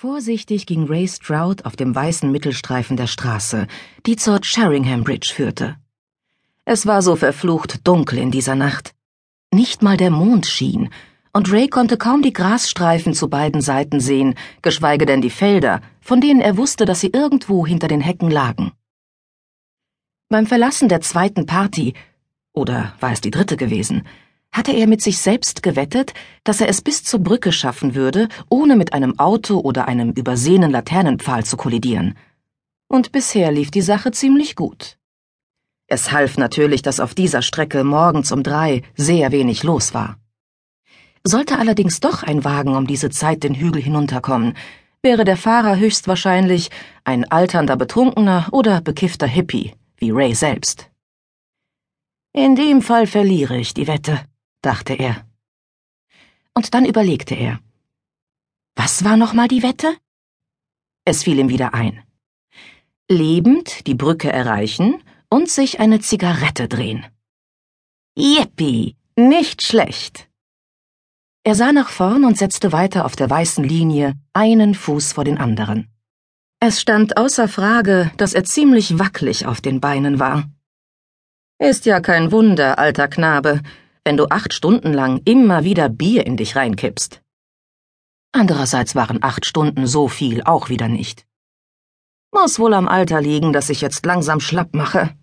Vorsichtig ging Ray Stroud auf dem weißen Mittelstreifen der Straße, die zur Sheringham Bridge führte. Es war so verflucht dunkel in dieser Nacht. Nicht mal der Mond schien, und Ray konnte kaum die Grasstreifen zu beiden Seiten sehen, geschweige denn die Felder, von denen er wusste, dass sie irgendwo hinter den Hecken lagen. Beim Verlassen der zweiten Party, oder war es die dritte gewesen, hatte er mit sich selbst gewettet, dass er es bis zur Brücke schaffen würde, ohne mit einem Auto oder einem übersehenen Laternenpfahl zu kollidieren. Und bisher lief die Sache ziemlich gut. Es half natürlich, dass auf dieser Strecke morgens um drei sehr wenig los war. Sollte allerdings doch ein Wagen um diese Zeit den Hügel hinunterkommen, wäre der Fahrer höchstwahrscheinlich ein alternder Betrunkener oder bekiffter Hippie, wie Ray selbst. In dem Fall verliere ich die Wette, dachte er. Und dann überlegte er. Was war nochmal die Wette? Es fiel ihm wieder ein. Lebend die Brücke erreichen und sich eine Zigarette drehen. Yippie, nicht schlecht. Er sah nach vorn und setzte weiter auf der weißen Linie einen Fuß vor den anderen. Es stand außer Frage, dass er ziemlich wackelig auf den Beinen war. Ist ja kein Wunder, alter Knabe, wenn du acht Stunden lang immer wieder Bier in dich reinkippst. Andererseits waren acht Stunden so viel auch wieder nicht. Muss wohl am Alter liegen, dass ich jetzt langsam schlapp mache.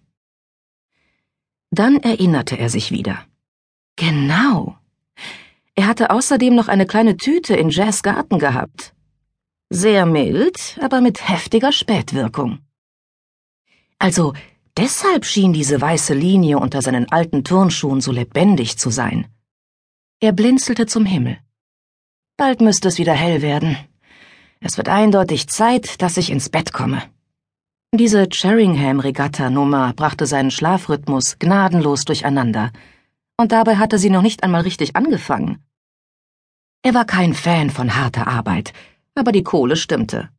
Dann erinnerte er sich wieder. Genau. Er hatte außerdem noch eine kleine Tüte in Jazz Garten gehabt. Sehr mild, aber mit heftiger Spätwirkung. Also, Deshalb schien diese weiße Linie unter seinen alten Turnschuhen so lebendig zu sein. Er blinzelte zum Himmel. Bald müsste es wieder hell werden. Es wird eindeutig Zeit, dass ich ins Bett komme. Diese Cheringham-Regatta-Nummer brachte seinen Schlafrhythmus gnadenlos durcheinander. Und dabei hatte sie noch nicht einmal richtig angefangen. Er war kein Fan von harter Arbeit, aber die Kohle stimmte.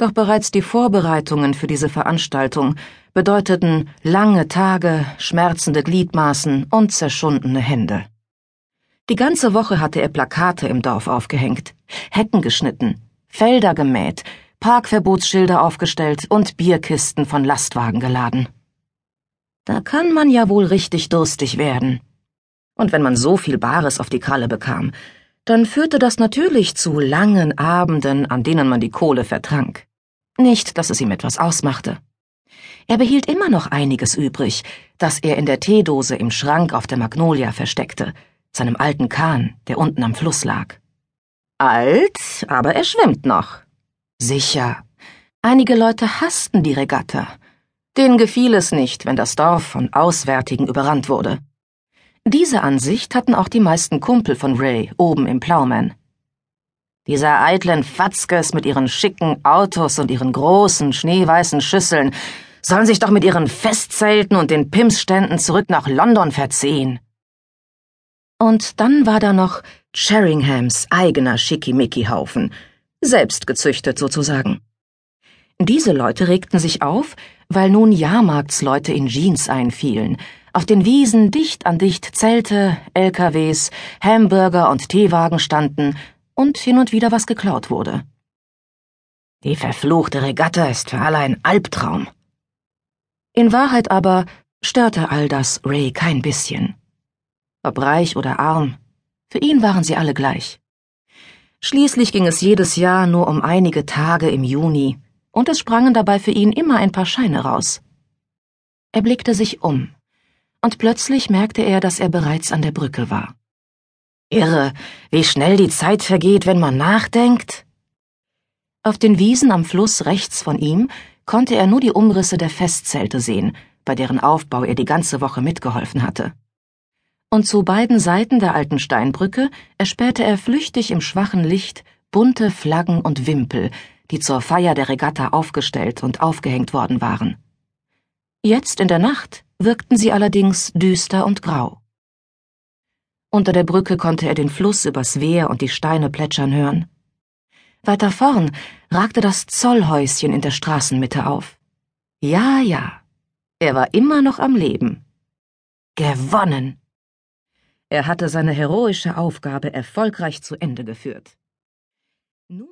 Doch bereits die Vorbereitungen für diese Veranstaltung bedeuteten lange Tage, schmerzende Gliedmaßen und zerschundene Hände. Die ganze Woche hatte er Plakate im Dorf aufgehängt, Hecken geschnitten, Felder gemäht, Parkverbotsschilder aufgestellt und Bierkisten von Lastwagen geladen. Da kann man ja wohl richtig durstig werden. Und wenn man so viel Bares auf die Kralle bekam, dann führte das natürlich zu langen Abenden, an denen man die Kohle vertrank. Nicht, dass es ihm etwas ausmachte. Er behielt immer noch einiges übrig, das er in der Teedose im Schrank auf der Magnolia versteckte, seinem alten Kahn, der unten am Fluss lag. Alt, aber er schwimmt noch. Sicher. Einige Leute hassten die Regatta. Denen gefiel es nicht, wenn das Dorf von Auswärtigen überrannt wurde. Diese Ansicht hatten auch die meisten Kumpel von Ray oben im Plowman. Diese eitlen Fatzkes mit ihren schicken Autos und ihren großen, schneeweißen Schüsseln sollen sich doch mit ihren Festzelten und den Pimsständen zurück nach London verziehen. Und dann war da noch Sheringhams eigener Schickimicki-Haufen, selbst gezüchtet sozusagen. Diese Leute regten sich auf, weil nun Jahrmarktsleute in Jeans einfielen, auf den Wiesen dicht an dicht Zelte, LKWs, Hamburger und Teewagen standen und hin und wieder was geklaut wurde. Die verfluchte Regatta ist für alle ein Albtraum. In Wahrheit aber störte all das Ray kein bisschen. Ob reich oder arm, für ihn waren sie alle gleich. Schließlich ging es jedes Jahr nur um einige Tage im Juni, und es sprangen dabei für ihn immer ein paar Scheine raus. Er blickte sich um, und plötzlich merkte er, dass er bereits an der Brücke war. Irre, wie schnell die Zeit vergeht, wenn man nachdenkt. Auf den Wiesen am Fluss rechts von ihm konnte er nur die Umrisse der Festzelte sehen, bei deren Aufbau er die ganze Woche mitgeholfen hatte. Und zu beiden Seiten der alten Steinbrücke erspähte er flüchtig im schwachen Licht bunte Flaggen und Wimpel, die zur Feier der Regatta aufgestellt und aufgehängt worden waren. Jetzt in der Nacht wirkten sie allerdings düster und grau. Unter der Brücke konnte er den Fluss übers Wehr und die Steine plätschern hören. Weiter vorn ragte das Zollhäuschen in der Straßenmitte auf. Ja, ja, er war immer noch am Leben. Gewonnen! Er hatte seine heroische Aufgabe erfolgreich zu Ende geführt.